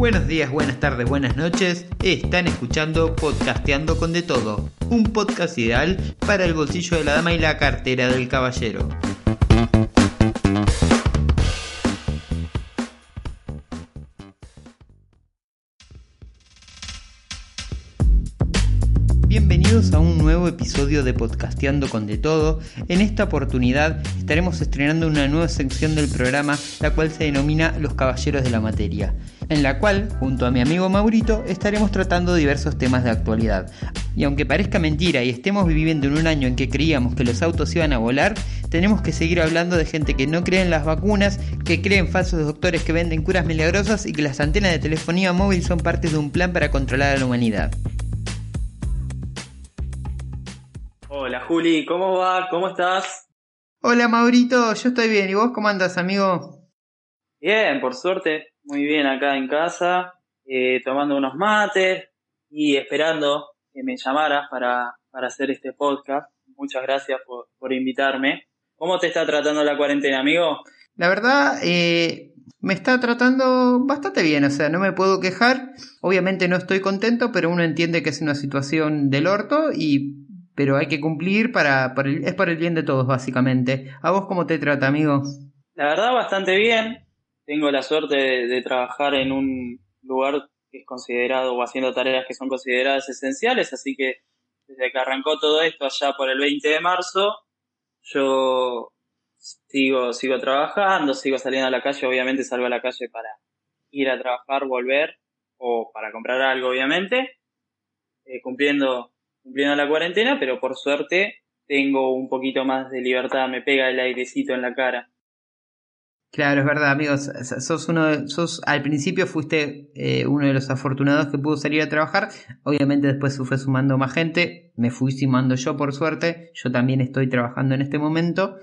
Buenos días, buenas tardes, buenas noches. Están escuchando Podcasteando con De Todo, un podcast ideal para el bolsillo de la dama y la cartera del caballero. Bienvenidos a un nuevo episodio de Podcasteando con De Todo. En esta oportunidad estaremos estrenando una nueva sección del programa, la cual se denomina Los Caballeros de la Materia, en la cual, junto a mi amigo Maurito, estaremos tratando diversos temas de actualidad. Y aunque parezca mentira y estemos viviendo en un año en que creíamos que los autos iban a volar, tenemos que seguir hablando de gente que no cree en las vacunas, que cree en falsos doctores que venden curas milagrosas y que las antenas de telefonía móvil son parte de un plan para controlar a la humanidad. Hola Juli, ¿cómo va? ¿Cómo estás? Hola Maurito, yo estoy bien. ¿Y vos cómo andas, amigo? Bien, por suerte, muy bien acá en casa, eh, tomando unos mates y esperando que me llamaras para, para hacer este podcast. Muchas gracias por, por invitarme. ¿Cómo te está tratando la cuarentena, amigo? La verdad, eh, me está tratando bastante bien, o sea, no me puedo quejar. Obviamente no estoy contento, pero uno entiende que es una situación del orto y pero hay que cumplir para, el, es para el bien de todos, básicamente. ¿A vos cómo te trata, amigo? La verdad, bastante bien. Tengo la suerte de, trabajar en un lugar que es considerado o haciendo tareas que son consideradas esenciales, así que desde que arrancó todo esto allá por el 20 de marzo, yo sigo, sigo trabajando, sigo saliendo a la calle, obviamente salgo a la calle para ir a trabajar, volver o para comprar algo, obviamente, eh, cumpliendo cumpliendo la cuarentena, pero por suerte tengo un poquito más de libertad, me pega el airecito en la cara. Claro, es verdad, amigos. Sos uno, sos al principio fuiste eh, uno de los afortunados que pudo salir a trabajar. Obviamente después se fue sumando más gente. Me fui sumando yo por suerte. Yo también estoy trabajando en este momento.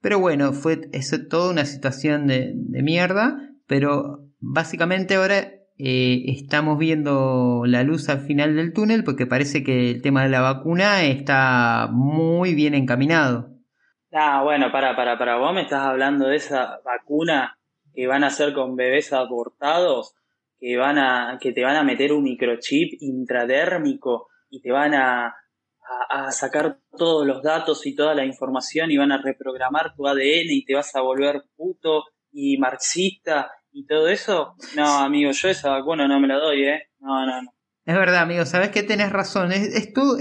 Pero bueno, fue eso toda una situación de, de mierda. Pero básicamente ahora eh, estamos viendo la luz al final del túnel porque parece que el tema de la vacuna está muy bien encaminado. Ah, bueno, para, para, para, vos me estás hablando de esa vacuna que van a hacer con bebés abortados, que van a, que te van a meter un microchip intradérmico y te van a, a, sacar todos los datos y toda la información y van a reprogramar tu ADN y te vas a volver puto y marxista y todo eso, no, amigo, yo esa vacuna no me la doy, ¿eh? No, no, no. Es verdad, amigo, sabes que tenés razón. Es, todo,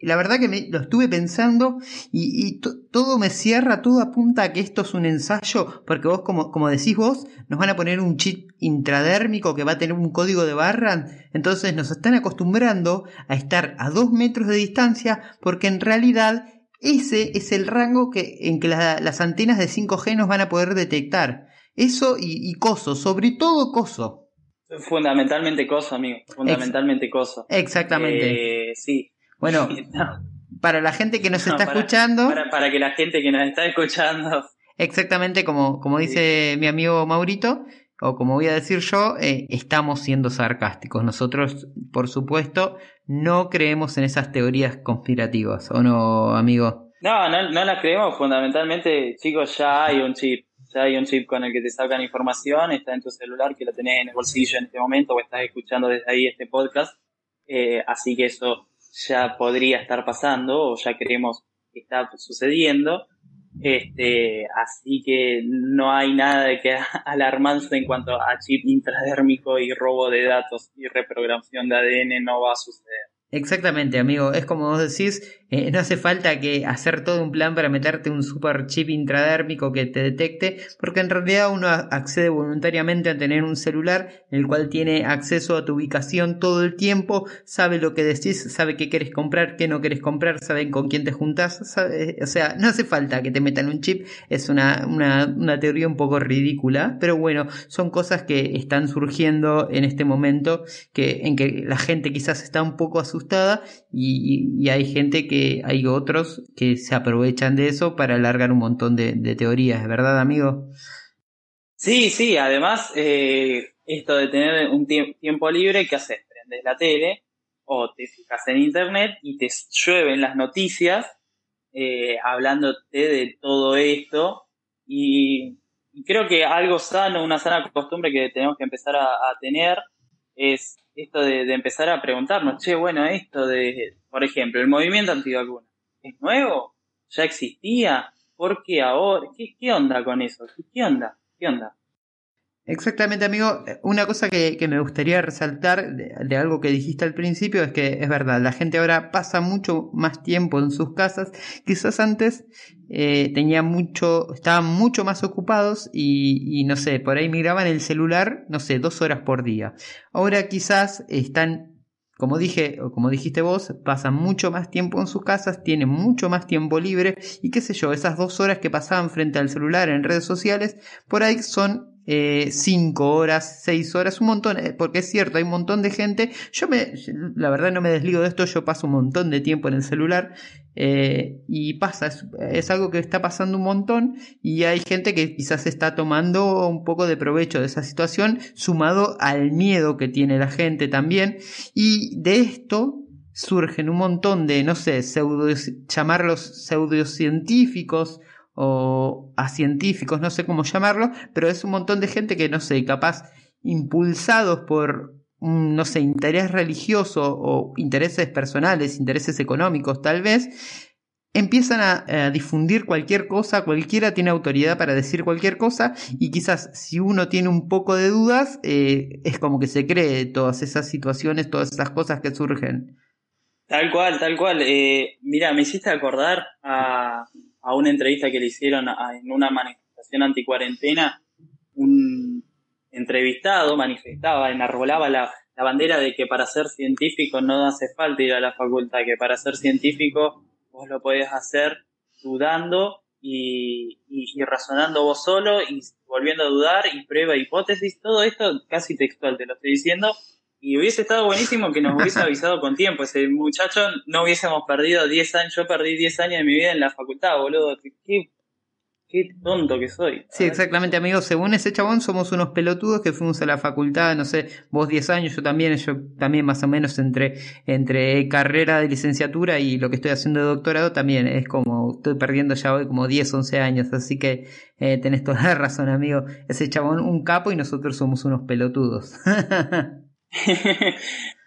la verdad que me, lo estuve pensando y, todo me cierra, todo apunta a que esto es un ensayo, porque vos, como, como decís vos, nos van a poner un chip intradérmico que va a tener un código de barra, entonces nos están acostumbrando a estar a dos metros de distancia, porque en realidad ese es el rango que, en que las antenas de 5G nos van a poder detectar. Eso y, coso, sobre todo coso. Fundamentalmente coso, amigo. Fundamentalmente coso. Exactamente. Eh, sí. Bueno, para la gente que nos está escuchando. Para, que la gente que nos está escuchando. Exactamente como, como dice mi amigo Maurito, o como voy a decir yo, eh, estamos siendo sarcásticos. Nosotros, por supuesto, no creemos en esas teorías conspirativas, ¿o no, amigo? No, no, no las creemos. Fundamentalmente, chicos, ya hay un chip ya hay un chip con el que te sacan información, está en tu celular que lo tenés en el bolsillo en este momento o estás escuchando desde ahí este podcast, eh, así que eso ya podría estar pasando o ya creemos que está sucediendo, este, así que no hay nada de que alarmarse en cuanto a chip intradérmico y robo de datos y reprogramación de ADN no va a suceder. Exactamente, amigo. Es como vos decís, eh, no hace falta que hacer todo un plan para meterte un super chip intradérmico que te detecte, porque en realidad uno accede voluntariamente a tener un celular en el cual tiene acceso a tu ubicación todo el tiempo, sabe lo que decís, sabe qué quieres comprar, qué no quieres comprar, saben con quién te juntás, o sea, no hace falta que te metan un chip, es una, una, una teoría un poco ridícula, pero bueno, son cosas que están surgiendo en este momento, que, en que la gente quizás está un poco asustada y, hay gente que, hay otros que se aprovechan de eso para alargar un montón de, teorías, ¿verdad, amigo? Sí, sí, además, eh, esto de tener un tiempo libre, ¿qué haces? Prendes la tele o te fijas en internet y te llueven las noticias eh, hablándote de todo esto y creo que algo sano, una sana costumbre que tenemos que empezar a, tener es esto de, empezar a preguntarnos, che, bueno, esto de, por ejemplo, el movimiento antivacuna, ¿es nuevo? ¿Ya existía? ¿Por qué ahora? ¿Qué, qué onda con eso? ¿Qué onda? ¿Qué onda? Exactamente, amigo. Una cosa que, me gustaría resaltar de, algo que dijiste al principio es que es verdad, la gente ahora pasa mucho más tiempo en sus casas. Quizás antes eh, tenía mucho, estaban mucho más ocupados y, y, no sé, por ahí miraban el celular, no sé, dos horas por día. Ahora quizás están, como dije, o como dijiste vos, pasan mucho más tiempo en sus casas, tienen mucho más tiempo libre y qué sé yo, esas dos horas que pasaban frente al celular en redes sociales, por ahí son eh, cinco horas, seis horas, un montón, eh, porque es cierto, hay un montón de gente, yo me, la verdad no me desligo de esto, yo paso un montón de tiempo en el celular eh, y pasa, es, algo que está pasando un montón y hay gente que quizás está tomando un poco de provecho de esa situación, sumado al miedo que tiene la gente también y de esto surgen un montón de, no sé, pseudo, llamarlos pseudocientíficos o a científicos, no sé cómo llamarlo, pero es un montón de gente que, no sé, capaz impulsados por no sé, interés religioso o intereses personales, intereses económicos tal vez, empiezan a, difundir cualquier cosa, cualquiera tiene autoridad para decir cualquier cosa y quizás si uno tiene un poco de dudas, eh, es como que se cree todas esas situaciones, todas esas cosas que surgen. Tal cual, tal cual. Eh, mira, me hiciste acordar a, a una entrevista que le hicieron en una manifestación anticuarentena, un entrevistado manifestaba, enarbolaba la, la bandera de que para ser científico no hace falta ir a la facultad, que para ser científico vos lo podés hacer dudando y, y, razonando vos solo y volviendo a dudar y prueba hipótesis, todo esto casi textual, te lo estoy diciendo, y hubiese estado buenísimo que nos hubiese avisado con tiempo. Ese muchacho no hubiésemos perdido 10 años. Yo perdí 10 años de mi vida en la facultad, boludo. Qué, qué tonto que soy. Sí, exactamente, amigo. Según ese chabón, somos unos pelotudos que fuimos a la facultad, no sé, vos 10 años, yo también, yo también más o menos entre, entre carrera de licenciatura y lo que estoy haciendo de doctorado también. Es como, estoy perdiendo ya hoy como 10, 11 años. Así que eh, tenés toda la razón, amigo. Ese chabón un capo y nosotros somos unos pelotudos.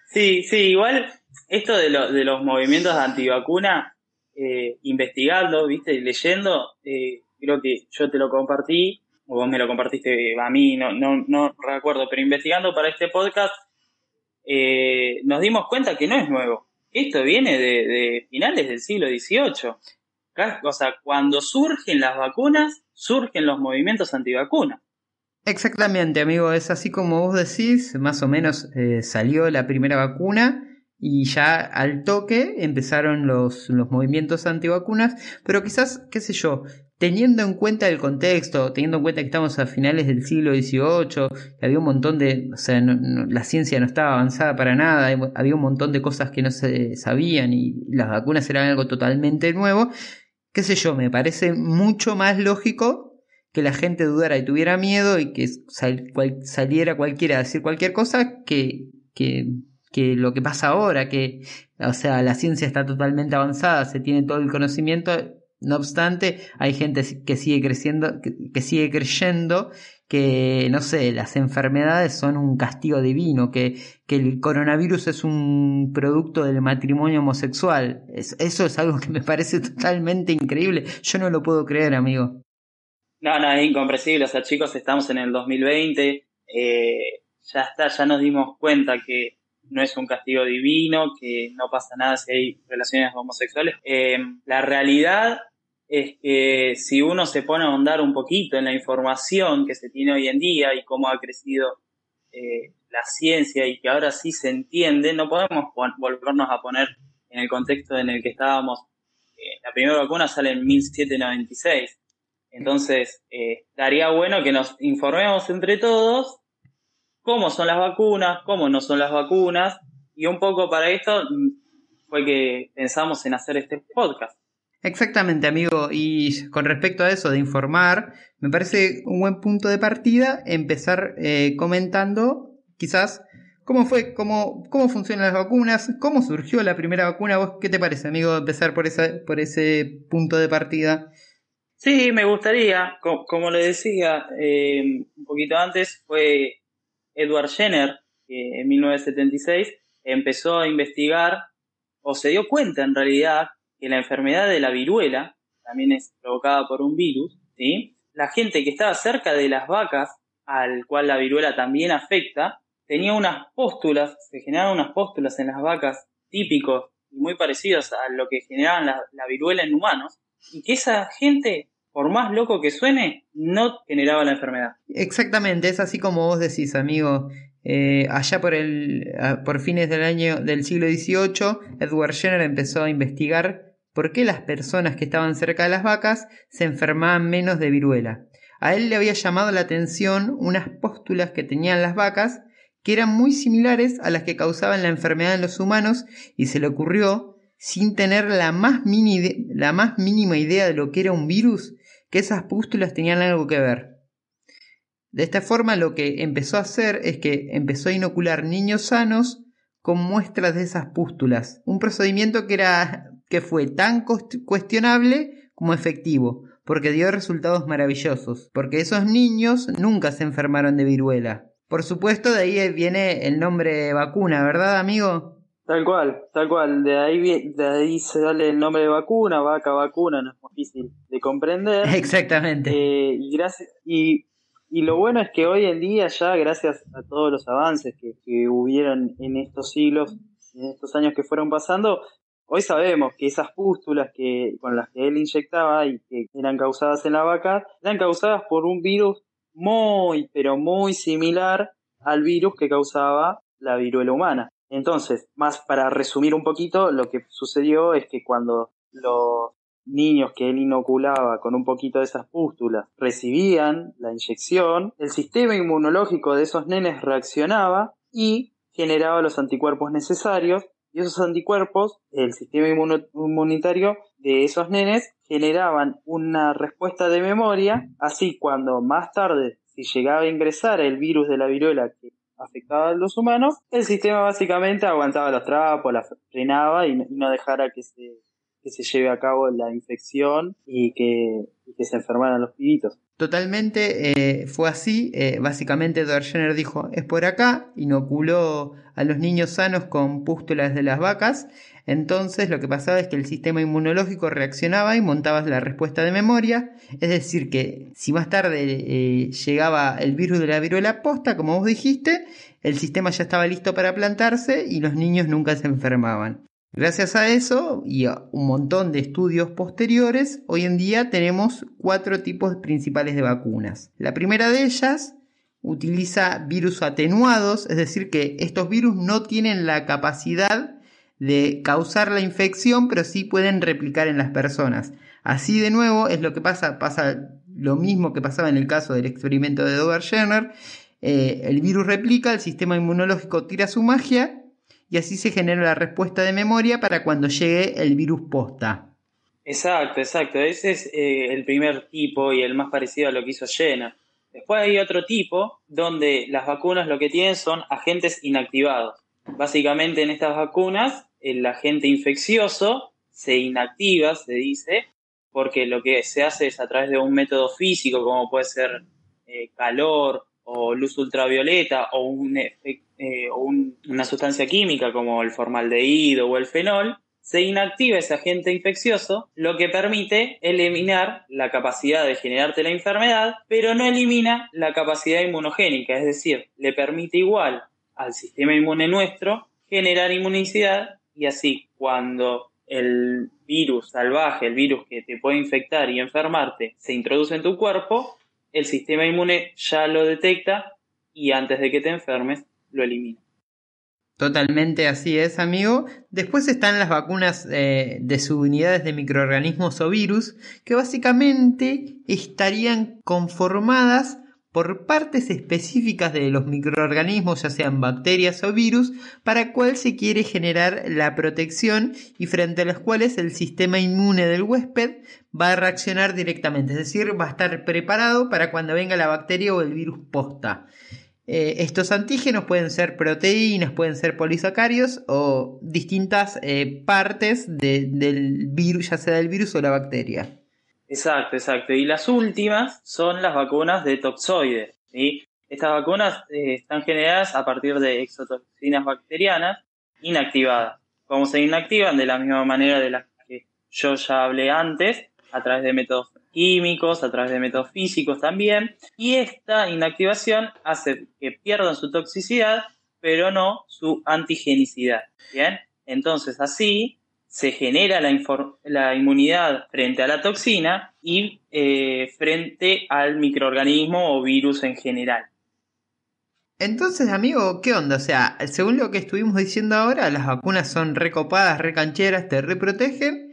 sí, sí, igual esto de, de los movimientos antivacuna, eh, investigando, viste, leyendo, eh, creo que yo te lo compartí, o vos me lo compartiste a mí, no, no, no recuerdo, pero investigando para este podcast, eh, nos dimos cuenta que no es nuevo. Esto viene de, de finales del siglo XVIII. O sea, cuando surgen las vacunas, surgen los movimientos antivacunas. Exactamente, amigo, es así como vos decís, más o menos eh, salió la primera vacuna y ya al toque empezaron los, los movimientos antivacunas, pero quizás, qué sé yo, teniendo en cuenta el contexto, teniendo en cuenta que estamos a finales del siglo XVIII, que había un montón de, o sea, la ciencia no estaba avanzada para nada, había un montón de cosas que no se sabían y las vacunas eran algo totalmente nuevo, qué sé yo, me parece mucho más lógico que la gente dudara y tuviera miedo y que saliera cualquiera a decir cualquier cosa que, que, que, lo que pasa ahora, que, o sea, la ciencia está totalmente avanzada, se tiene todo el conocimiento, no obstante, hay gente que sigue creciendo, que, sigue creyendo que, no sé, las enfermedades son un castigo divino, que, que el coronavirus es un producto del matrimonio homosexual. eso es algo que me parece totalmente increíble. Yo no lo puedo creer, amigo. No, no, es incomprensible. O sea, chicos, estamos en el 2020. Eh, ya está, ya nos dimos cuenta que no es un castigo divino, que no pasa nada si hay relaciones homosexuales. Eh, la realidad es que si uno se pone a ahondar un poquito en la información que se tiene hoy en día y cómo ha crecido eh, la ciencia y que ahora sí se entiende, no podemos volvernos a poner en el contexto en el que estábamos. la primera vacuna sale en 1796 entonces, eh, estaría bueno que nos informemos entre todos cómo son las vacunas, cómo no son las vacunas, y un poco para esto fue que pensamos en hacer este podcast. Exactamente, amigo. Y con respecto a eso de informar, me parece un buen punto de partida empezar eh, comentando quizás cómo fue, cómo, cómo funcionan las vacunas, cómo surgió la primera vacuna. ¿Vos qué te parece, amigo, empezar por, esa, por ese punto de partida? Sí, me gustaría. Como, le decía eh, un poquito antes, fue Edward Jenner, que en 1976 empezó a investigar, o se dio cuenta en realidad, que la enfermedad de la viruela también es provocada por un virus, ¿sí? La gente que estaba cerca de las vacas, al cual la viruela también afecta, tenía unas póstulas, se generaban unas póstulas en las vacas típicos y muy parecidos a lo que generaban la, viruela en humanos, y que esa gente, por más loco que suene, no generaba la enfermedad. Exactamente, es así como vos decís, amigo. Eh, allá por, el, por fines del año del siglo XVIII, Edward Jenner empezó a investigar por qué las personas que estaban cerca de las vacas se enfermaban menos de viruela. A él le había llamado la atención unas póstulas que tenían las vacas que eran muy similares a las que causaban la enfermedad en los humanos y se le ocurrió, sin tener la más, la más mínima idea de lo que era un virus, que esas pústulas tenían algo que ver. De esta forma lo que empezó a hacer es que empezó a inocular niños sanos con muestras de esas pústulas, un procedimiento que, era, que fue tan cuestionable como efectivo, porque dio resultados maravillosos, porque esos niños nunca se enfermaron de viruela, por supuesto, de ahí viene el nombre vacuna, ¿verdad, amigo? Tal cual, tal cual. De ahí, de se sale el nombre de vacuna, vaca, vacuna, no difícil de comprender. Exactamente. Eh, y, gracias, y, y lo bueno es que hoy en día ya, gracias a todos los avances que, que hubieron en estos siglos, en estos años que fueron pasando, Hoy sabemos que esas pústulas que, con las que él inyectaba y que eran causadas en la vaca, eran causadas por un virus muy, pero muy similar al virus que causaba la viruela humana. Entonces, más para resumir un poquito, lo que sucedió es que cuando los niños que él inoculaba con un poquito de esas pústulas recibían la inyección, el sistema inmunológico de esos nenes reaccionaba y generaba los anticuerpos necesarios y esos anticuerpos, el sistema inmunitario de esos nenes generaban una respuesta de memoria, así cuando más tarde, si llegaba a ingresar el virus de la viruela que afectaba a los humanos, el sistema básicamente aguantaba los trapos, la frenaba y no dejara que se, que se lleve a cabo la infección y que, se enfermaran los pibitos. Totalmente eh, fue así. Eh, básicamente Edward Jenner dijo, es por acá, inoculó a los niños sanos con pústulas de las vacas. Entonces lo que pasaba es que el sistema inmunológico reaccionaba y montaba la respuesta de memoria. Es decir, que si más tarde eh, llegaba el virus de la viruela posta, como vos dijiste, el sistema ya estaba listo para plantarse y los niños nunca se enfermaban. Gracias a eso y a un montón de estudios posteriores, hoy en día tenemos cuatro tipos principales de vacunas. La primera de ellas utiliza virus atenuados, es decir, que estos virus no tienen la capacidad de causar la infección, pero sí pueden replicar en las personas. Así de nuevo es lo que pasa, pasa lo mismo que pasaba en el caso del experimento de Dover Jenner. Eh, el virus replica, el sistema inmunológico tira su magia y así se genera la respuesta de memoria para cuando llegue el virus posta. Exacto, exacto. Ese es eh, el primer tipo y el más parecido a lo que hizo Jenner. Después hay otro tipo donde las vacunas lo que tienen son agentes inactivados. Básicamente en estas vacunas el agente infeccioso se inactiva, se dice, porque lo que se hace es a través de un método físico como puede ser eh, calor o luz ultravioleta o, un, eh, una sustancia química como el formaldehído o el fenol, se inactiva ese agente infeccioso, lo que permite eliminar la capacidad de generarte la enfermedad, pero no elimina la capacidad inmunogénica, es decir, le permite igual al sistema inmune nuestro generar inmunicidad y así cuando el virus salvaje, el virus que te puede infectar y enfermarte, se introduce en tu cuerpo, el sistema inmune ya lo detecta y antes de que te enfermes lo elimina. Totalmente así es, amigo. Después están las vacunas eh, de subunidades de microorganismos o virus, que básicamente estarían conformadas por partes específicas de los microorganismos, ya sean bacterias o virus, para cual se quiere generar la protección y frente a las cuales el sistema inmune del huésped va a reaccionar directamente, es decir, va a estar preparado para cuando venga la bacteria o el virus posta. Eh, estos antígenos pueden ser proteínas, pueden ser polisacarios o distintas eh, partes del virus, ya sea del virus o la bacteria. Exacto, exacto. Y las últimas son las vacunas de toxoides. Estas vacunas eh, están generadas a partir de exotoxinas bacterianas inactivadas. ¿Cómo se inactivan? De la misma manera de las que yo ya hablé antes, a través de métodos químicos, a través de métodos físicos también. Y esta inactivación hace que pierdan su toxicidad, pero no su antigenicidad. Bien, entonces así se genera la, la inmunidad frente a la toxina y eh, frente al microorganismo o virus en general. Entonces, amigo, ¿qué onda? O sea, según lo que estuvimos diciendo ahora, las vacunas son recopadas, recancheras, te reprotegen,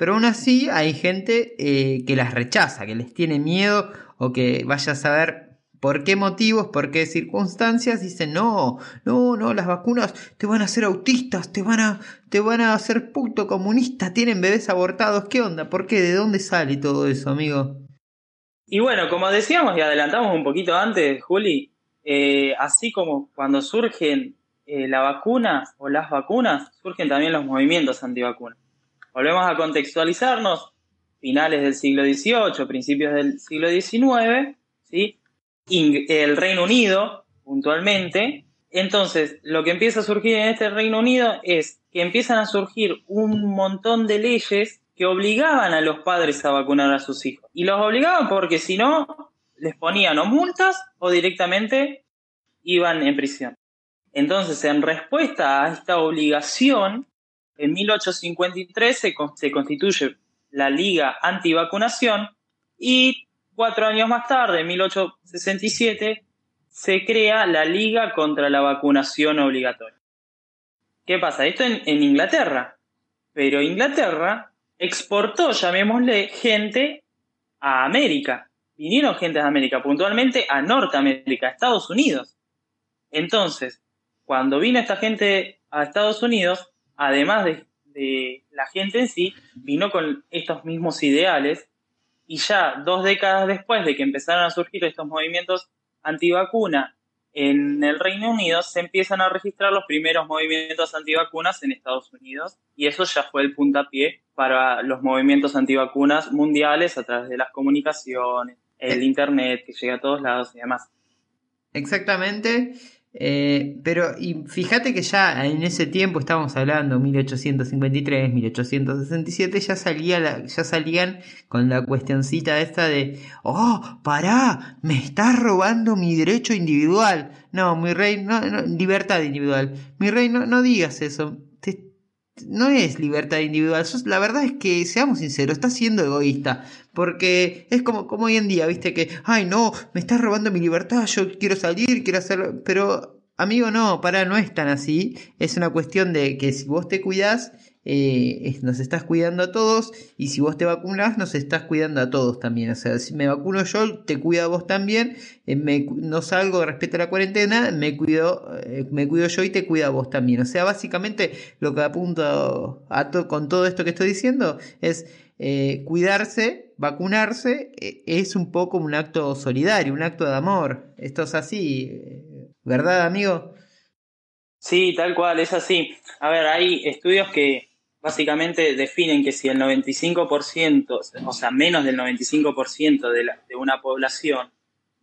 pero aún así hay gente eh, que las rechaza, que les tiene miedo o que vaya a saber ¿Por qué motivos? ¿Por qué circunstancias? Dicen, no, no, no, las vacunas te van a hacer autistas, te van a, te van a hacer puto comunista, tienen bebés abortados, ¿qué onda? ¿Por qué? ¿De dónde sale todo eso, amigo? Y bueno, como decíamos y adelantamos un poquito antes, Juli, eh, así como cuando surgen eh, la vacuna o las vacunas, surgen también los movimientos antivacunas. Volvemos a contextualizarnos, finales del siglo XVIII, principios del siglo XIX, ¿sí? el Reino Unido, puntualmente. Entonces, lo que empieza a surgir en este Reino Unido es que empiezan a surgir un montón de leyes que obligaban a los padres a vacunar a sus hijos. Y los obligaban porque si no, les ponían o multas o directamente iban en prisión. Entonces, en respuesta a esta obligación, en 1853 se, se constituye la Liga Antivacunación y Cuatro años más tarde, en 1867, se crea la Liga contra la Vacunación Obligatoria. ¿Qué pasa? Esto en, Inglaterra. Pero Inglaterra exportó, llamémosle, gente a América. Vinieron gente de América, puntualmente a Norteamérica, a Estados Unidos. Entonces, cuando vino esta gente a Estados Unidos, además de, la gente en sí, vino con estos mismos ideales y ya dos décadas después de que empezaron a surgir estos movimientos antivacuna en el Reino Unido, se empiezan a registrar los primeros movimientos antivacunas en Estados Unidos y eso ya fue el puntapié para los movimientos antivacunas mundiales a través de las comunicaciones, el Internet que llega a todos lados y demás. Exactamente. Eh, pero y fíjate que ya en ese tiempo, estábamos hablando 1853, 1867, ya, salía ya salían con la cuestioncita esta de, oh, pará, me estás robando mi derecho individual. No, mi rey, no, libertad individual. Mi rey, no, no digas eso no es libertad individual. La verdad es que, seamos sinceros, estás siendo egoísta. Porque es como, como hoy en día, viste que, ay no, me estás robando mi libertad, yo quiero salir, quiero hacerlo. Pero, amigo, no, para, no es tan así. Es una cuestión de que si vos te cuidás, eh, nos estás cuidando a todos y si vos te vacunas nos estás cuidando a todos también. O sea, si me vacuno yo, te cuido a vos también. Eh, me, no salgo respecto a la cuarentena, me cuido, eh, me cuido yo y te cuido a vos también. O sea, básicamente lo que apunto a con todo esto que estoy diciendo es cuidarse, vacunarse, es un poco un acto solidario, un acto de amor. Esto es así, ¿verdad, amigo? Sí, tal cual, es así. A ver, hay estudios que básicamente definen que si el 95%, o sea, menos del 95% de, la, una población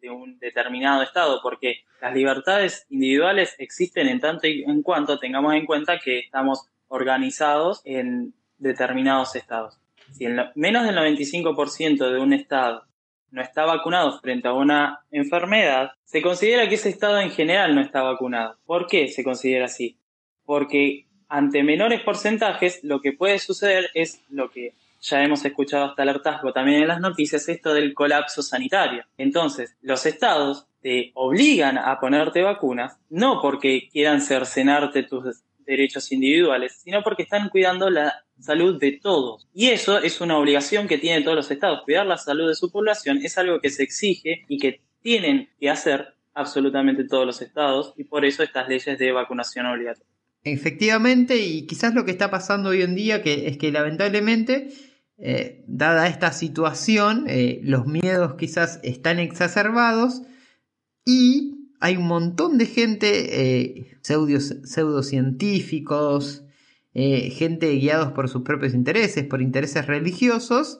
de un determinado estado, porque las libertades individuales existen en tanto y en cuanto tengamos en cuenta que estamos organizados en determinados estados. Si el, menos del 95% de un estado no está vacunado frente a una enfermedad, se considera que ese estado en general no está vacunado. ¿Por qué se considera así? Porque ante menores porcentajes, lo que puede suceder es lo que ya hemos escuchado hasta el hartazgo también en las noticias, esto del colapso sanitario. Entonces, los estados te obligan a ponerte vacunas, no porque quieran cercenarte tus derechos individuales, sino porque están cuidando la salud de todos. Y eso es una obligación que tienen todos los estados. Cuidar la salud de su población es algo que se exige y que tienen que hacer absolutamente todos los estados y por eso estas leyes de vacunación obligatoria. Efectivamente, y quizás lo que está pasando hoy en día que es que lamentablemente, eh, dada esta situación, eh, los miedos quizás están exacerbados y hay un montón de gente, eh, pseudocientíficos, gente guiados por sus propios intereses, por intereses religiosos,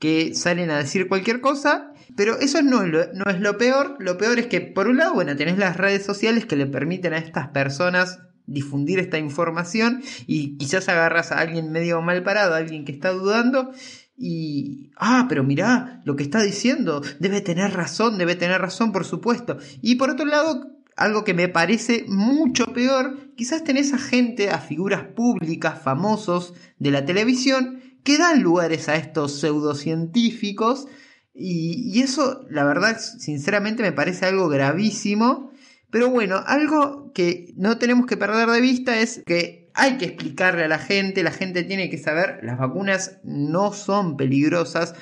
que salen a decir cualquier cosa, pero eso no, no es lo peor, lo peor es que por un lado, bueno, tenés las redes sociales que le permiten a estas personas difundir esta información y quizás agarras a alguien medio mal parado, a alguien que está dudando y, ah, pero mirá lo que está diciendo, debe tener razón, debe tener razón, por supuesto. Y por otro lado, algo que me parece mucho peor, quizás tenés a gente, a figuras públicas, famosos de la televisión, que dan lugares a estos pseudocientíficos y, y eso, la verdad, sinceramente me parece algo gravísimo. Pero bueno, algo que no tenemos que perder de vista es que hay que explicarle a la gente, la gente tiene que saber, las vacunas no son peligrosas.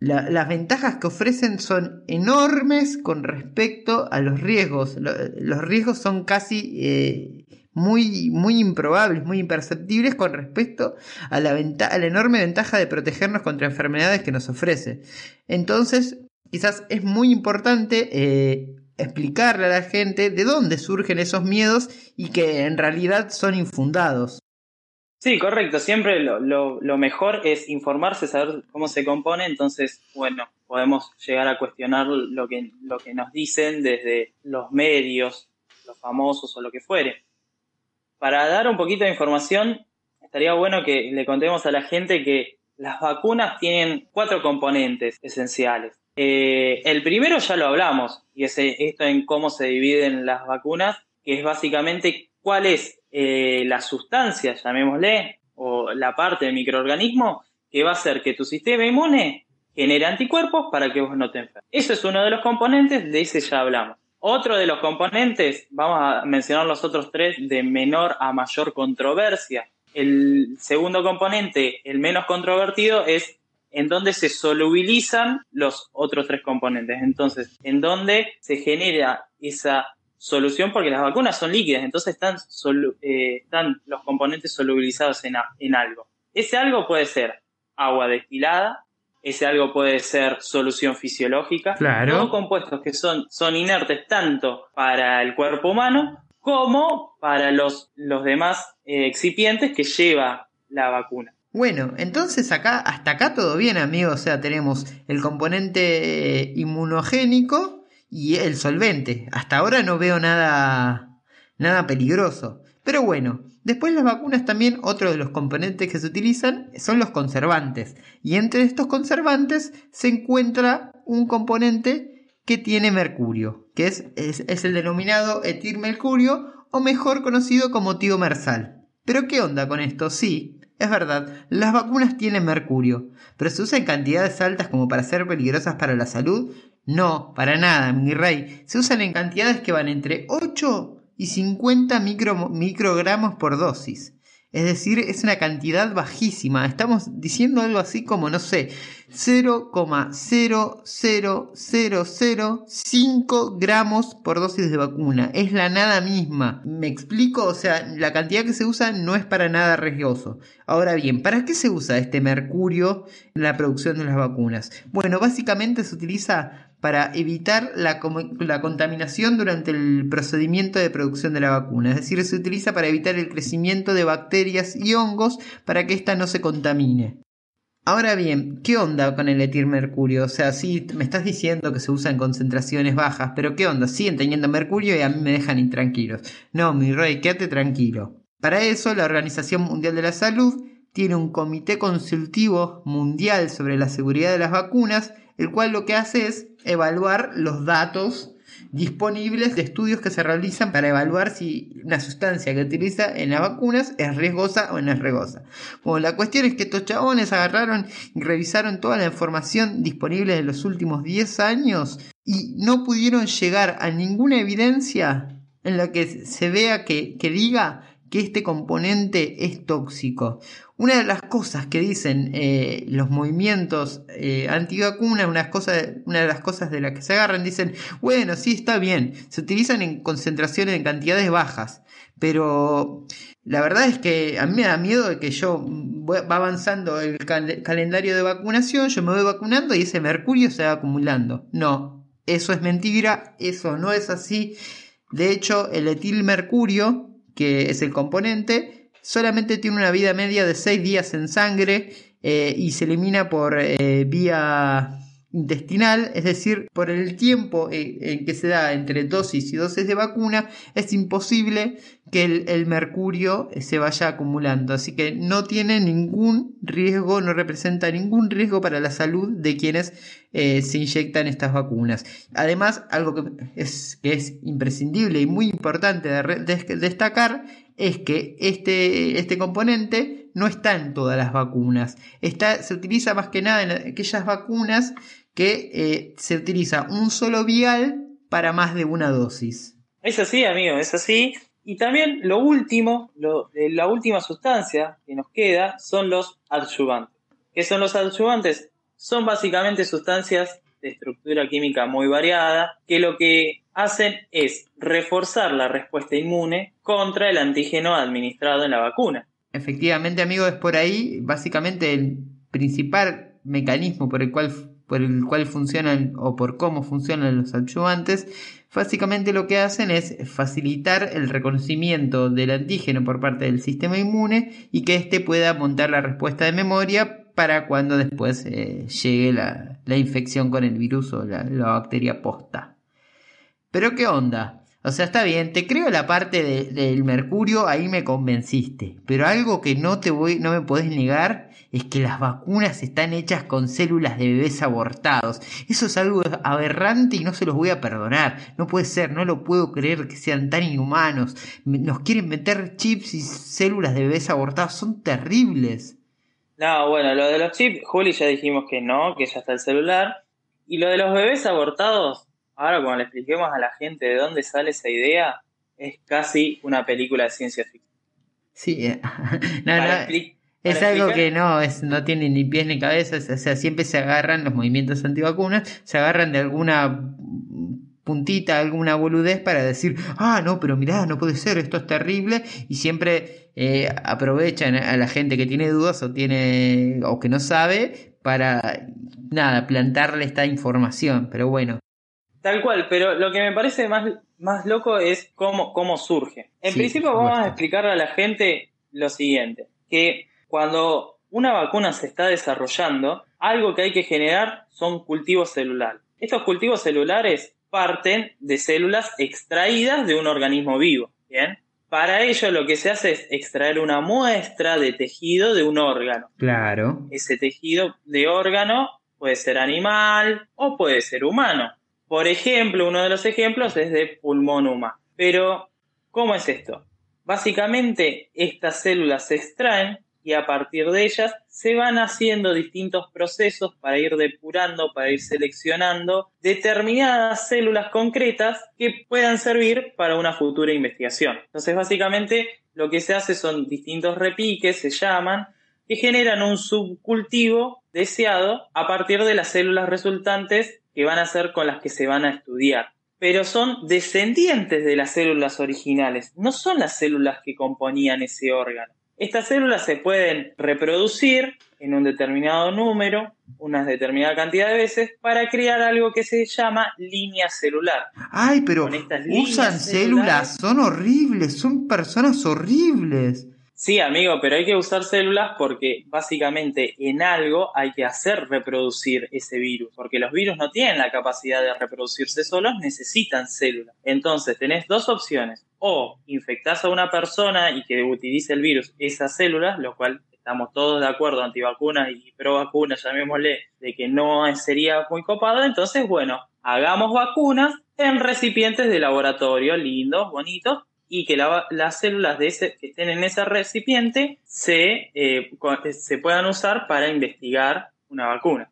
las ventajas que ofrecen son enormes con respecto a los riesgos. los riesgos son casi eh, muy, muy improbables, muy imperceptibles con respecto a la, enorme ventaja de protegernos contra enfermedades que nos ofrece. Entonces, quizás es muy importante eh, explicarle a la gente de dónde surgen esos miedos y que en realidad son infundados. Sí, correcto. Siempre lo, mejor es informarse, saber cómo se compone. Entonces, bueno, podemos llegar a cuestionar lo que, lo que nos dicen desde los medios, los famosos o lo que fuere. Para dar un poquito de información, estaría bueno que le contemos a la gente que las vacunas tienen cuatro componentes esenciales. Eh, el primero ya lo hablamos, y es esto en cómo se dividen las vacunas, que es básicamente cuál es eh, la sustancia, llamémosle, o la parte del microorganismo que va a hacer que tu sistema inmune genere anticuerpos para que vos no te enfermes. Eso es uno de los componentes, de ese ya hablamos. Otro de los componentes, vamos a mencionar los otros tres de menor a mayor controversia. El segundo componente, el menos controvertido, es en donde se solubilizan los otros tres componentes. Entonces, en donde se genera esa solución, porque las vacunas son líquidas, entonces están, eh, están los componentes solubilizados en, en algo. Ese algo puede ser agua destilada, ese algo puede ser solución fisiológica. Claro. compuestos que son, son inertes tanto para el cuerpo humano como para los, los demás eh, excipientes que lleva la vacuna. Bueno, entonces acá, hasta acá todo bien, amigos. O sea, tenemos el componente inmunogénico y el solvente. Hasta ahora no veo nada, nada peligroso. Pero bueno, después las vacunas también, otro de los componentes que se utilizan son los conservantes. Y entre estos conservantes se encuentra un componente que tiene mercurio, que es, es, el denominado etilmercurio o mejor conocido como tiomersal. Pero ¿qué onda con esto? Sí, es verdad, las vacunas tienen mercurio, pero ¿se usa en cantidades altas como para ser peligrosas para la salud? No, para nada, mi rey. Se usan en cantidades que van entre 8 y 50 microgramos por dosis. Es decir, es una cantidad bajísima. Estamos diciendo algo así como, no sé, 0,00005 gramos por dosis de vacuna. Es la nada misma. ¿Me explico? O sea, la cantidad que se usa no es para nada riesgoso. Ahora bien, ¿para qué se usa este mercurio en la producción de las vacunas? Bueno, básicamente se utiliza para evitar la, contaminación durante el procedimiento de producción de la vacuna. Es decir, se utiliza para evitar el crecimiento de bacterias y hongos para que ésta no se contamine. Ahora bien, ¿qué onda con el etilmercurio? O sea, sí, me estás diciendo que se usa en concentraciones bajas, pero ¿qué onda? Siguen teniendo mercurio y a mí me dejan intranquilos. No, mi rey, quédate tranquilo. Para eso, la Organización Mundial de la Salud tiene un comité consultivo mundial sobre la seguridad de las vacunas, el cual lo que hace es evaluar los datos disponibles de estudios que se realizan para evaluar si una sustancia que utiliza en las vacunas es riesgosa o no es riesgosa. Bueno, la cuestión es que estos chabones agarraron y revisaron toda la información disponible de los últimos 10 años y no pudieron llegar a ninguna evidencia en la que se vea que, que diga que este componente es tóxico. Una de las cosas que dicen eh, los movimientos eh, antivacuna, una, una de las cosas de las que se agarran, dicen, bueno, sí está bien, se utilizan en concentraciones en cantidades bajas, pero la verdad es que a mí me da miedo de que yo va avanzando el calendario de vacunación, yo me voy vacunando y ese mercurio se va acumulando. No, eso es mentira, eso no es así. De hecho, el etilmercurio, que es el componente, solamente tiene una vida media de 6 días en sangre, eh, y se elimina por eh, vía intestinal, es decir, por el tiempo en que se da entre dosis y dosis de vacuna, es imposible que el, mercurio se vaya acumulando. Así que no tiene ningún riesgo, no representa ningún riesgo para la salud de quienes eh, se inyectan estas vacunas. Además, algo que es, que es imprescindible y muy importante de, destacar es que este, este componente no está en todas las vacunas. Está, se utiliza más que nada en aquellas vacunas que eh, se utiliza un solo vial para más de una dosis. Es así, amigo, es así. Y también lo último, eh, la última sustancia que nos queda son los adyuvantes. ¿Qué son los adyuvantes? Son básicamente sustancias de estructura química muy variada que lo que hacen es reforzar la respuesta inmune contra el antígeno administrado en la vacuna. Efectivamente, amigo, es por ahí básicamente el principal mecanismo por el cual por el cual funcionan o por cómo funcionan los adyuvantes, básicamente lo que hacen es facilitar el reconocimiento del antígeno por parte del sistema inmune y que éste pueda montar la respuesta de memoria para cuando después eh, llegue la, infección con el virus o la, la bacteria posta. Pero ¿qué onda? O sea, está bien, te creo la parte del mercurio, ahí me convenciste. Pero algo que no te voy, no me podés negar es que las vacunas están hechas con células de bebés abortados. Eso es algo aberrante y no se los voy a perdonar. No puede ser, no lo puedo creer que sean tan inhumanos. Nos quieren meter chips y células de bebés abortados, son terribles. No, bueno, lo de los chips, Juli ya dijimos que no, que ya está el celular. Y lo de los bebés abortados, ahora cuando le expliquemos a la gente de dónde sale esa idea, es casi una película de ciencia ficción. Sí, eh, es algo que no, es, no tiene ni pies ni cabeza, o sea, siempre se agarran los movimientos antivacunas, se agarran de alguna puntita, alguna boludez para decir, ah, no, pero mirá, no puede ser, esto es terrible, y siempre eh, aprovechan a la gente que tiene dudas o tiene o que no sabe para nada, plantarle esta información, pero bueno. Tal cual, pero lo que me parece más, más loco es cómo, cómo surge. En principio vamos a explicarle a la gente lo siguiente, que cuando una vacuna se está desarrollando, algo que hay que generar son cultivos celulares. Estos cultivos celulares parten de células extraídas de un organismo vivo, ¿bien? Para ello lo que se hace es extraer una muestra de tejido de un órgano. Claro. Ese tejido de órgano puede ser animal o puede ser humano. Por ejemplo, uno de los ejemplos es de pulmón Pero, ¿cómo es esto? Básicamente, estas células se extraen y a partir de ellas se van haciendo distintos procesos para ir depurando, para ir seleccionando determinadas células concretas que puedan servir para una futura investigación. Entonces, básicamente, lo que se hace son distintos repiques, se llaman, que generan un subcultivo deseado a partir de las células resultantes que van a ser con las que se van a estudiar. Pero son descendientes de las células originales, no son las células que componían ese órgano. Estas células se pueden reproducir en un determinado número, una determinada cantidad de veces, para crear algo que se llama línea celular. Ay, pero usan células, son horribles, son personas horribles. Sí, amigo, pero hay que usar células porque básicamente en algo hay que hacer reproducir ese virus, porque los virus no tienen la capacidad de reproducirse solos, necesitan células. Entonces tenés dos opciones, o infectás a una persona y que utilice el virus esas células, lo cual estamos todos de acuerdo, antivacunas y pro vacunas, llamémosle, de que no sería muy copado, entonces bueno, hagamos vacunas en recipientes de laboratorio, lindos, bonitos, y que las células de ese, que estén en ese recipiente se, eh, se puedan usar para investigar una vacuna.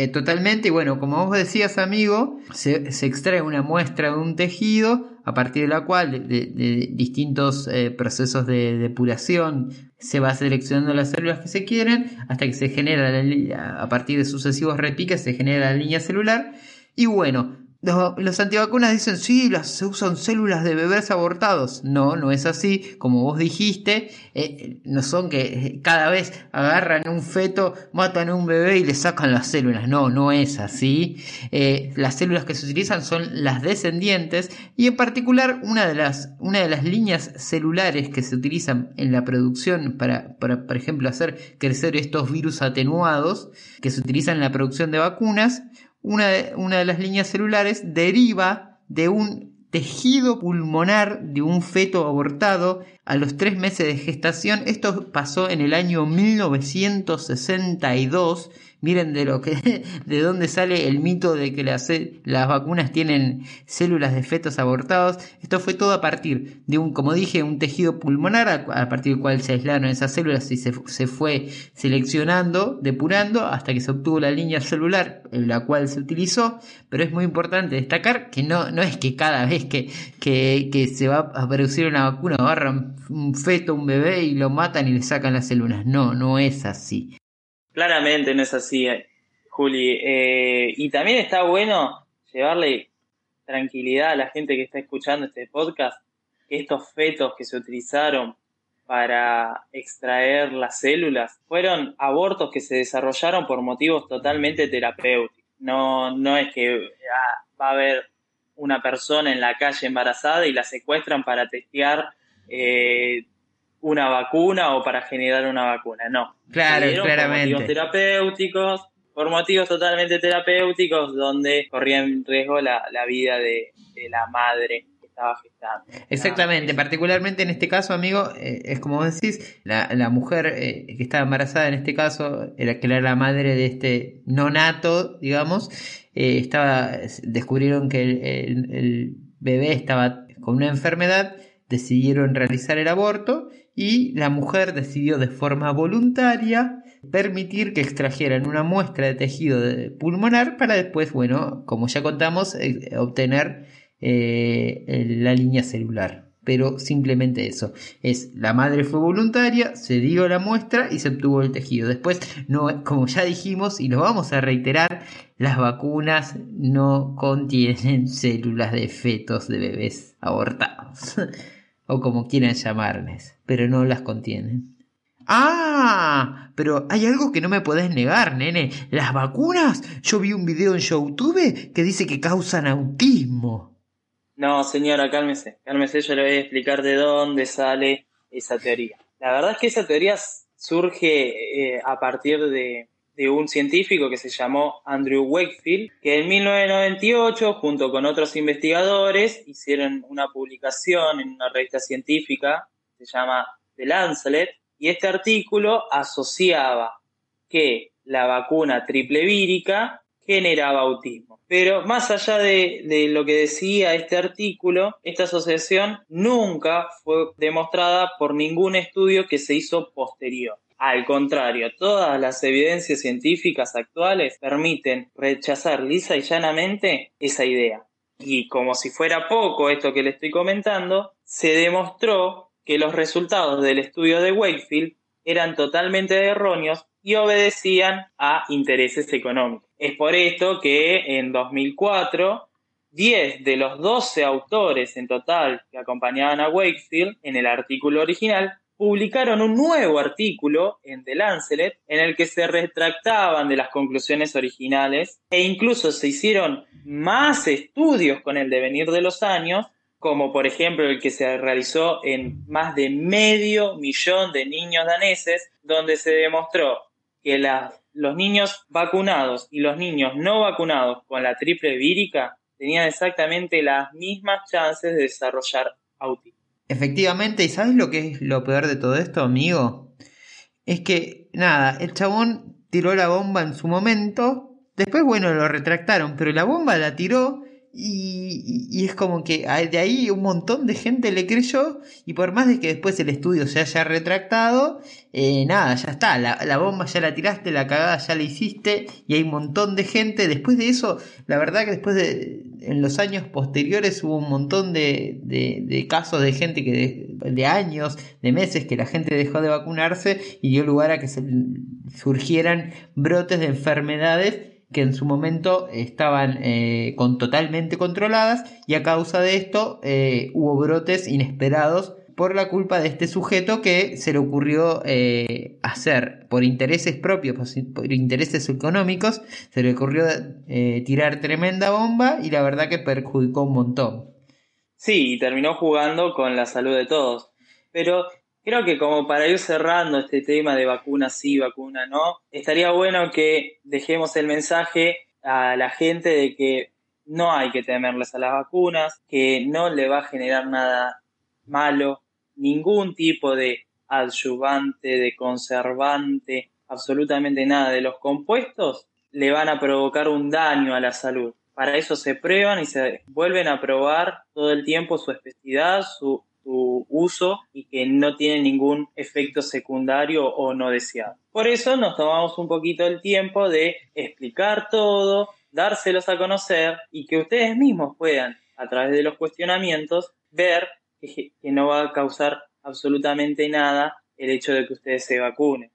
Eh, totalmente, y bueno, como vos decías, amigo, se, extrae una muestra de un tejido a partir de la cual, de, distintos eh, procesos de depuración, se va seleccionando las células que se quieren hasta que se genera, a partir de sucesivos repiques, se genera la línea celular. Y bueno, los, antivacunas dicen, sí, las, se usan células de bebés abortados. No, no es así. Como vos dijiste, eh, no son que eh, cada vez agarran un feto, matan a un bebé y le sacan las células. No, no es así. Eh, las células que se utilizan son las descendientes y en particular una de las, una de las líneas celulares que se utilizan en la producción para, para, por ejemplo, hacer crecer estos virus atenuados que se utilizan en la producción de vacunas una de, una de las líneas celulares deriva de un tejido pulmonar de un feto abortado a los tres meses de gestación. Esto pasó en el año 1962 Miren de lo que, de dónde sale el mito de que las, las vacunas tienen células de fetos abortados. Esto fue todo a partir de un, como dije, un tejido pulmonar a, partir del cual se aislaron esas células y se, se, fue seleccionando, depurando hasta que se obtuvo la línea celular en la cual se utilizó. Pero es muy importante destacar que no, no es que cada vez que, que, que se va a producir una vacuna agarran un feto, un bebé y lo matan y le sacan las células. No, no es así. Claramente no es así, eh, Juli. Eh, y también está bueno llevarle tranquilidad a la gente que está escuchando este podcast, que estos fetos que se utilizaron para extraer las células fueron abortos que se desarrollaron por motivos totalmente terapéuticos. No, no es que ah, va a haber una persona en la calle embarazada y la secuestran para testear eh, una vacuna o para generar una vacuna, no. Claro, claramente. Por motivos terapéuticos, por motivos totalmente terapéuticos, donde corría en riesgo la, vida de, la madre que estaba gestando. Exactamente, particularmente en este caso, amigo, eh, es como vos decís, la, la mujer eh, que estaba embarazada en este caso, era que era la madre de este nonato, digamos, eh, estaba, descubrieron que el, el bebé estaba con una enfermedad, decidieron realizar el aborto y la mujer decidió de forma voluntaria permitir que extrajeran una muestra de tejido pulmonar para después, bueno, como ya contamos, eh, obtener eh, la línea celular. Pero simplemente eso, es la madre fue voluntaria, se dio la muestra y se obtuvo el tejido. Después, no, como ya dijimos y lo vamos a reiterar, las vacunas no contienen células de fetos de bebés abortados. o como quieran llamarles, pero no las contienen. Ah, pero hay algo que no me podés negar, nene. Las vacunas. Yo vi un video en YouTube que dice que causan autismo. No, señora, cálmese. Cálmese, yo le voy a explicar de dónde sale esa teoría. La verdad es que esa teoría surge eh, a partir de, de un científico que se llamó Andrew Wakefield, que en 1998, junto con otros investigadores, hicieron una publicación en una revista científica, se llama The Lancet, y este artículo asociaba que la vacuna triple vírica generaba autismo. Pero más allá de, de, lo que decía este artículo, esta asociación nunca fue demostrada por ningún estudio que se hizo posterior. Al contrario, todas las evidencias científicas actuales permiten rechazar lisa y llanamente esa idea. Y como si fuera poco esto que le estoy comentando, se demostró que los resultados del estudio de Wakefield eran totalmente erróneos y obedecían a intereses económicos. Es por esto que en 2004 10 de los 12 autores en total que acompañaban a Wakefield en el artículo original publicaron un nuevo artículo en The Lancet en el que se retractaban de las conclusiones originales e incluso se hicieron más estudios con el devenir de los años, como por ejemplo el que se realizó en más de medio millón de niños daneses, donde se demostró que los niños vacunados y los niños no vacunados con la triple vírica tenían exactamente las mismas chances de desarrollar autismo. Efectivamente, ¿y sabes lo que es lo peor de todo esto, amigo? Es que, nada, el chabón tiró la bomba en su momento, después, bueno, lo retractaron, pero la bomba la tiró y, es como que de ahí un montón de gente le creyó y por más de que después el estudio se haya retractado, eh, nada, ya está, la, bomba ya la tiraste, la cagada ya la hiciste y hay un montón de gente. Después de eso, la verdad que después de, en los años posteriores hubo un montón de, de, casos de gente que de, años, de meses que la gente dejó de vacunarse y dio lugar a que se surgieran brotes de enfermedades que en su momento estaban eh, con, totalmente controladas y a causa de esto eh, hubo brotes inesperados por la culpa de este sujeto que se le ocurrió eh, hacer por intereses propios, por intereses económicos, se le ocurrió tirar tremenda bomba y la verdad que perjudicó un montón. Sí, y terminó jugando con la salud de todos. Pero Creo que como para ir cerrando este tema de vacuna sí, vacuna no, estaría bueno que dejemos el mensaje a la gente de que no hay que temerles a las vacunas, que no le va a generar nada malo, ningún tipo de adyuvante, de conservante, absolutamente nada de los compuestos le van a provocar un daño a la salud. Para eso se prueban y se vuelven a probar todo el tiempo su especificidad, su su uso y que no tiene ningún efecto secundario o no deseado. Por eso nos tomamos un poquito el tiempo de explicar todo, dárselos a conocer y que ustedes mismos puedan, a través de los cuestionamientos, ver que, no va a causar absolutamente nada el hecho de que ustedes se vacunen.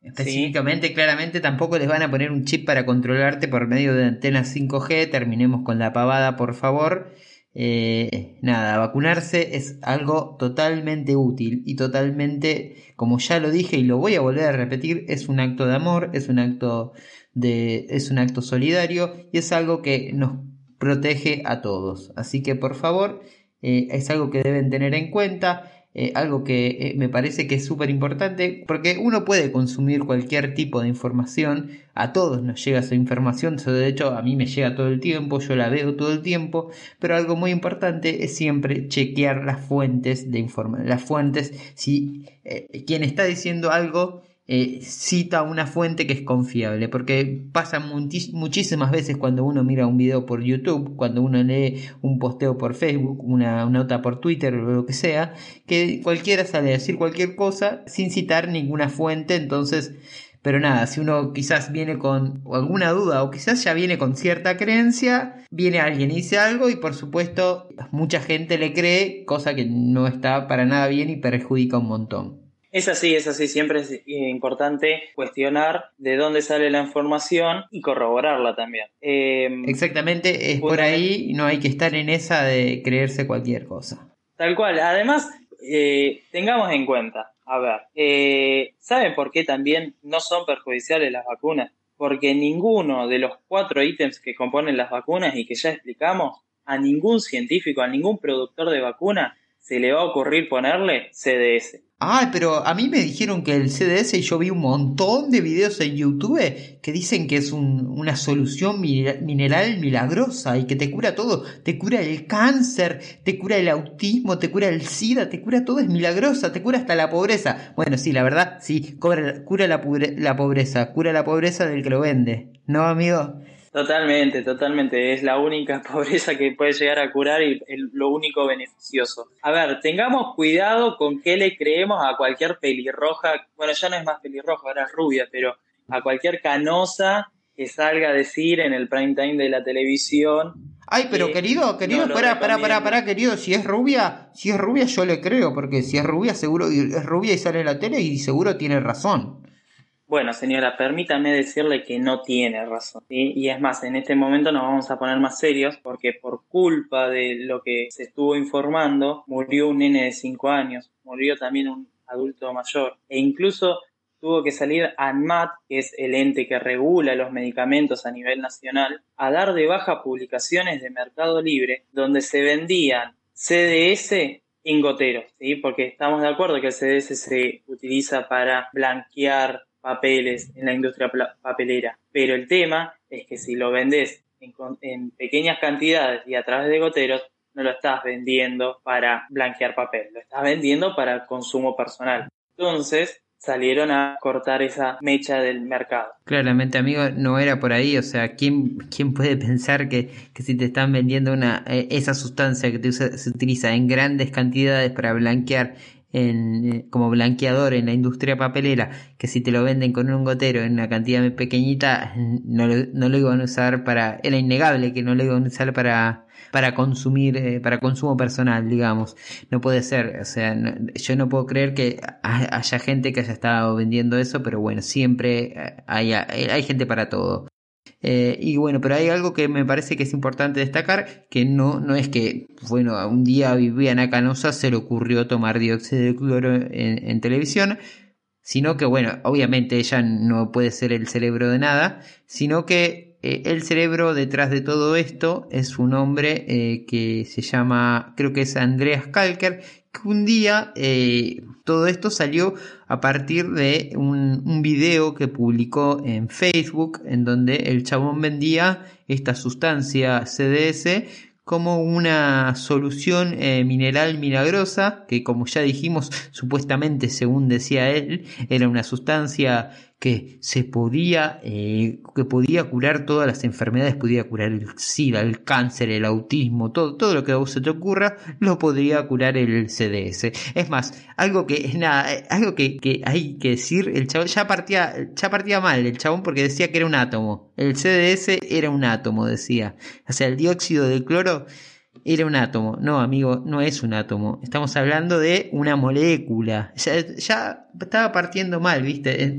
Específicamente, claramente, tampoco les van a poner un chip para controlarte por medio de antenas 5G. Terminemos con la pavada, por favor. Eh, nada, vacunarse es algo totalmente útil y totalmente, como ya lo dije y lo voy a volver a repetir, es un acto de amor, es un acto de, es un acto solidario y es algo que nos protege a todos. Así que por favor, eh, es algo que deben tener en cuenta. Eh, algo que eh, me parece que es súper importante, porque uno puede consumir cualquier tipo de información, a todos nos llega esa información, de hecho a mí me llega todo el tiempo, yo la veo todo el tiempo, pero algo muy importante es siempre chequear las fuentes de información, las fuentes, si eh, quien está diciendo algo eh, cita una fuente que es confiable, porque pasa muchísimas veces cuando uno mira un video por YouTube, cuando uno lee un posteo por Facebook, una, nota por Twitter o lo que sea, que cualquiera sale a decir cualquier cosa sin citar ninguna fuente, entonces... Pero nada, si uno quizás viene con alguna duda o quizás ya viene con cierta creencia, viene alguien y dice algo y por supuesto mucha gente le cree, cosa que no está para nada bien y perjudica un montón. Es así, es así. Siempre es importante cuestionar de dónde sale la información y corroborarla también. Em, Exactamente, es por ahí, no hay que estar en esa de creerse cualquier cosa. Tal cual. Además, eh, tengamos en cuenta, a ver, eh, ¿saben por qué también no son perjudiciales las vacunas? Porque ninguno de los cuatro ítems que componen las vacunas y que ya explicamos, a ningún científico, a ningún productor de vacuna, se le va a ocurrir ponerle CDS. Ah, pero a mí me dijeron que el CDS y yo vi un montón de videos en YouTube que dicen que es una solución mineral milagrosa y que te cura todo. Te cura el cáncer, te cura el autismo, te cura el SIDA, te cura todo, es milagrosa, te cura hasta la pobreza. Bueno, sí, la verdad, sí, cura, cura la, la pobreza, cura la pobreza del que lo vende. ¿No, amigo? Totalmente, totalmente. Es la única pobreza que puede llegar a curar y lo único beneficioso. A ver, tengamos cuidado con qué le creemos a cualquier pelirroja. Bueno, ya no es más pelirroja, ahora es rubia, pero a cualquier canosa que salga a decir en el prime time de la televisión. Ay, pero querido, querido, para, para, para, para, querido, si es rubia, si es rubia yo le creo, porque si es rubia seguro es rubia y sale en la tele y seguro tiene razón. Bueno, señora, permítame decirle que no tiene razón. Y es más, en este momento nos vamos a poner más serios porque por culpa de lo que se estuvo informando, murió un nene de 5 años, murió también un adulto mayor e incluso tuvo que salir ANMAT, que es el ente que regula los medicamentos a nivel nacional, a dar de baja publicaciones de Mercado Libre donde se vendían CDS en goteros, ¿sí? porque estamos de acuerdo que el CDS se utiliza para blanquear papeles en la industria papelera. Pero el tema es que si lo vendes en, pequeñas cantidades y a través de goteros, no lo estás vendiendo para blanquear papel, lo estás vendiendo para consumo personal. Entonces, salieron a cortar esa mecha del mercado. Claramente, amigo, no era por ahí. O sea, ¿quién, quién puede pensar que, que si te están vendiendo una, eh, esa sustancia que se utiliza en grandes cantidades para blanquear en, eh, como blanqueador en la industria papelera, que si te lo venden con un gotero en una cantidad pequeñita, no lo, no lo iban a usar para, era innegable que no lo iban a usar para, para consumir, eh, para consumo personal, digamos. No puede ser, o sea, yo no puedo creer que haya gente que haya estado vendiendo eso, pero bueno, siempre hay, hay gente para todo. Eh, y bueno, pero hay algo que me parece que es importante destacar, que no, no es que, bueno, un día Viviana Canosa se le ocurrió tomar dióxido de cloro en, televisión, sino que, bueno, obviamente ella no puede ser el cerebro de nada, sino que eh, el cerebro detrás de todo esto es un hombre eh, que se llama, creo que es Andreas Kalker, un día eh, todo esto salió a partir de un, video que publicó en Facebook en donde el chabón vendía esta sustancia CDS como una solución eh, mineral milagrosa que como ya dijimos supuestamente según decía él era una sustancia que se podía, eh, que podía curar todas las enfermedades, podía curar el SIDA, el cáncer, el autismo, todo, todo lo que a vos se te ocurra, lo podría curar el CDS. Es más, algo que, nada, eh, algo que, que hay que decir, el chabón ya partía, ya partía mal el chabón porque decía que era un átomo. El CDS era un átomo, decía. O sea, el dióxido de cloro era un átomo. No, amigo, no es un átomo. Estamos hablando de una molécula. Ya, estaba partiendo mal, ¿viste?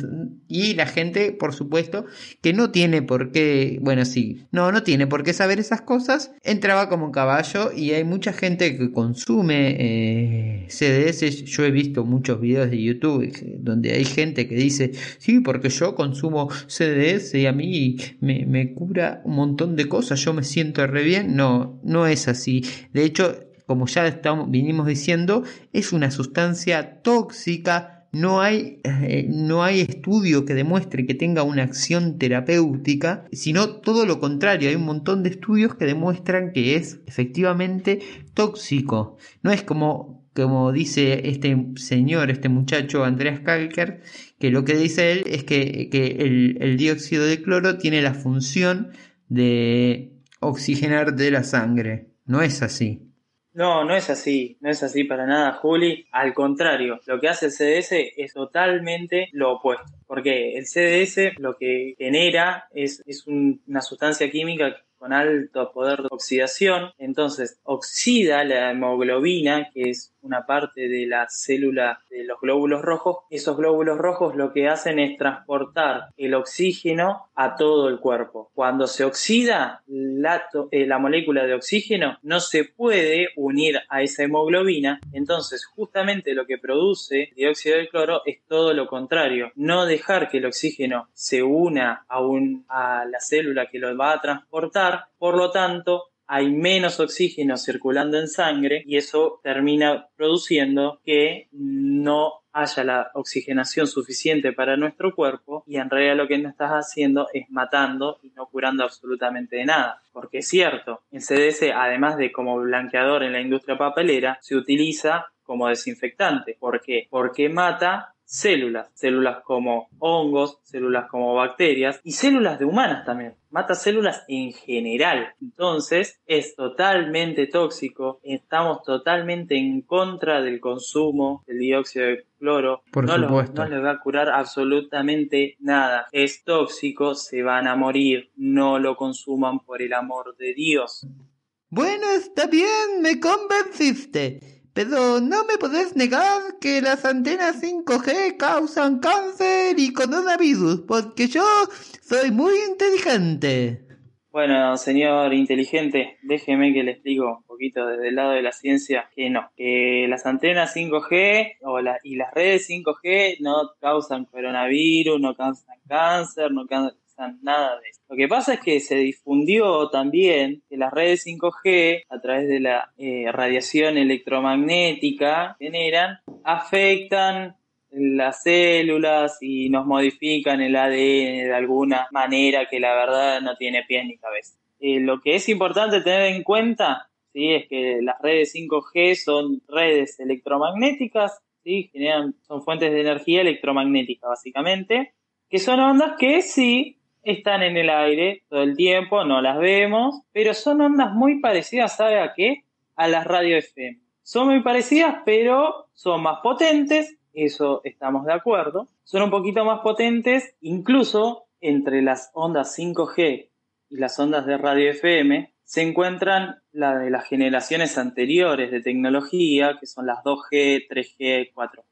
Y la gente, por supuesto, que no tiene por qué, bueno, sí, no, no tiene por qué saber esas cosas, entraba como un caballo y hay mucha gente que consume eh, CDS. Yo he visto muchos videos de YouTube donde hay gente que dice, sí, porque yo consumo CDS y a mí me, me cura un montón de cosas, yo me siento re bien. No, no es así de hecho, como ya estamos, vinimos diciendo, es una sustancia tóxica. No hay, eh, no hay estudio que demuestre que tenga una acción terapéutica, sino todo lo contrario. Hay un montón de estudios que demuestran que es efectivamente tóxico. No es como, como dice este señor, este muchacho Andreas Kalker, que lo que dice él es que, que el, el dióxido de cloro tiene la función de oxigenar de la sangre. No es así. No, no es así, no es así para nada, Juli. Al contrario, lo que hace el CDS es totalmente lo opuesto. Porque el CDS lo que genera es, es una sustancia química con alto poder de oxidación, entonces oxida la hemoglobina, que es una parte de la célula de los glóbulos rojos. Esos glóbulos rojos lo que hacen es transportar el oxígeno a todo el cuerpo. Cuando se oxida la, eh, la molécula de oxígeno, no se puede unir a esa hemoglobina, entonces justamente lo que produce dióxido de cloro es todo lo contrario, no dejar que el oxígeno se una a, un, a la célula que lo va a transportar, por lo tanto, hay menos oxígeno circulando en sangre y eso termina produciendo que no haya la oxigenación suficiente para nuestro cuerpo y en realidad lo que no estás haciendo es matando y no curando absolutamente nada. Porque es cierto, el CDS además de como blanqueador en la industria papelera se utiliza como desinfectante. ¿Por qué? Porque mata células, células como hongos, células como bacterias y células de humanas también. Mata células en general. Entonces es totalmente tóxico. Estamos totalmente en contra del consumo del dióxido de cloro. Por no, supuesto. no les va a curar absolutamente nada. Es tóxico, se van a morir. No lo consuman por el amor de Dios. Bueno, está bien, me convenciste. Pero no me podés negar que las antenas 5G causan cáncer y coronavirus, porque yo soy muy inteligente. Bueno, señor inteligente, déjeme que le explico un poquito desde el lado de la ciencia que no, que las antenas 5G o la, y las redes 5G no causan coronavirus, no causan cáncer, no causan nada de eso. Lo que pasa es que se difundió también que las redes 5G, a través de la eh, radiación electromagnética que generan, afectan las células y nos modifican el ADN de alguna manera que la verdad no tiene pies ni cabeza. Eh, lo que es importante tener en cuenta ¿sí? es que las redes 5G son redes electromagnéticas, ¿sí? Generan, son fuentes de energía electromagnética básicamente, que son ondas que sí están en el aire todo el tiempo, no las vemos, pero son ondas muy parecidas, ¿sabe a qué? A las radio FM. Son muy parecidas, pero son más potentes, eso estamos de acuerdo. Son un poquito más potentes, incluso entre las ondas 5G y las ondas de radio FM, se encuentran la de las generaciones anteriores de tecnología, que son las 2G, 3G, 4G.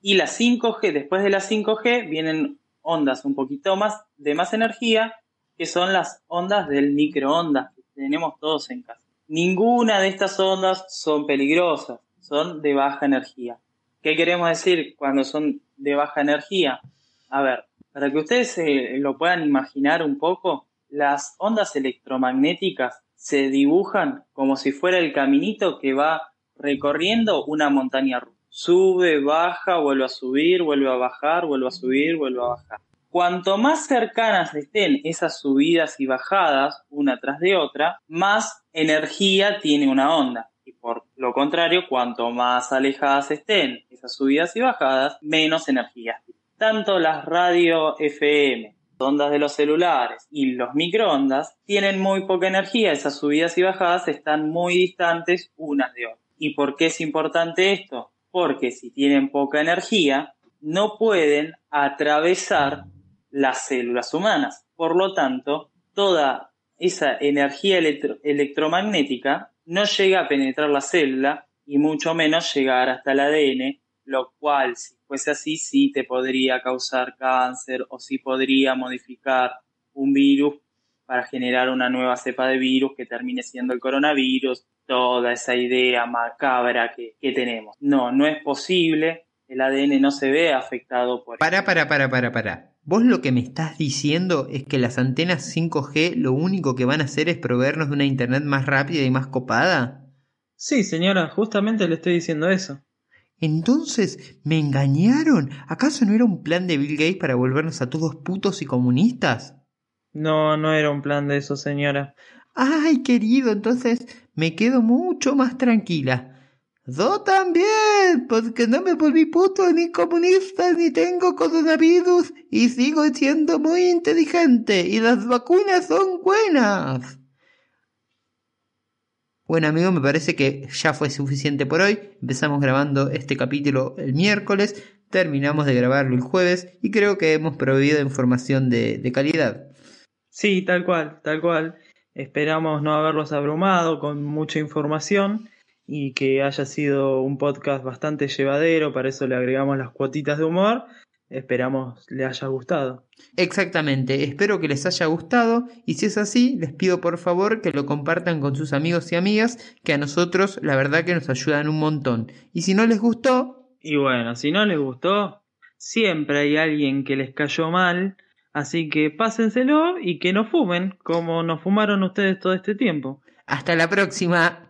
Y las 5G, después de las 5G, vienen ondas un poquito más de más energía, que son las ondas del microondas que tenemos todos en casa. Ninguna de estas ondas son peligrosas, son de baja energía. ¿Qué queremos decir cuando son de baja energía? A ver, para que ustedes lo puedan imaginar un poco, las ondas electromagnéticas se dibujan como si fuera el caminito que va recorriendo una montaña rusa. Sube, baja, vuelve a subir, vuelve a bajar, vuelve a subir, vuelve a bajar. Cuanto más cercanas estén esas subidas y bajadas una tras de otra, más energía tiene una onda. Y por lo contrario, cuanto más alejadas estén esas subidas y bajadas, menos energía. Tanto las radio FM, ondas de los celulares y los microondas tienen muy poca energía, esas subidas y bajadas están muy distantes unas de otras. ¿Y por qué es importante esto? Porque si tienen poca energía, no pueden atravesar las células humanas. Por lo tanto, toda esa energía electromagnética no llega a penetrar la célula y mucho menos llegar hasta el ADN, lo cual, si fuese así, sí te podría causar cáncer o sí podría modificar un virus para generar una nueva cepa de virus que termine siendo el coronavirus, toda esa idea macabra que, que tenemos. No, no es posible, el ADN no se ve afectado por... Para, para, para, para, para. Vos lo que me estás diciendo es que las antenas 5G lo único que van a hacer es proveernos de una internet más rápida y más copada. Sí, señora, justamente le estoy diciendo eso. Entonces, ¿me engañaron? ¿Acaso no era un plan de Bill Gates para volvernos a todos putos y comunistas? No, no era un plan de eso, señora. Ay, querido, entonces me quedo mucho más tranquila. Yo también, porque no me volví puto ni comunista ni tengo coronavirus y sigo siendo muy inteligente y las vacunas son buenas. Bueno amigos, me parece que ya fue suficiente por hoy. Empezamos grabando este capítulo el miércoles, terminamos de grabarlo el jueves y creo que hemos proveído información de calidad. Sí, tal cual, tal cual. Esperamos no haberlos abrumado con mucha información y que haya sido un podcast bastante llevadero, para eso le agregamos las cuotitas de humor. Esperamos le haya gustado. Exactamente, espero que les haya gustado y si es así, les pido por favor que lo compartan con sus amigos y amigas, que a nosotros la verdad que nos ayudan un montón. Y si no les gustó... Y bueno, si no les gustó, siempre hay alguien que les cayó mal, así que pásenselo y que no fumen como nos fumaron ustedes todo este tiempo. Hasta la próxima.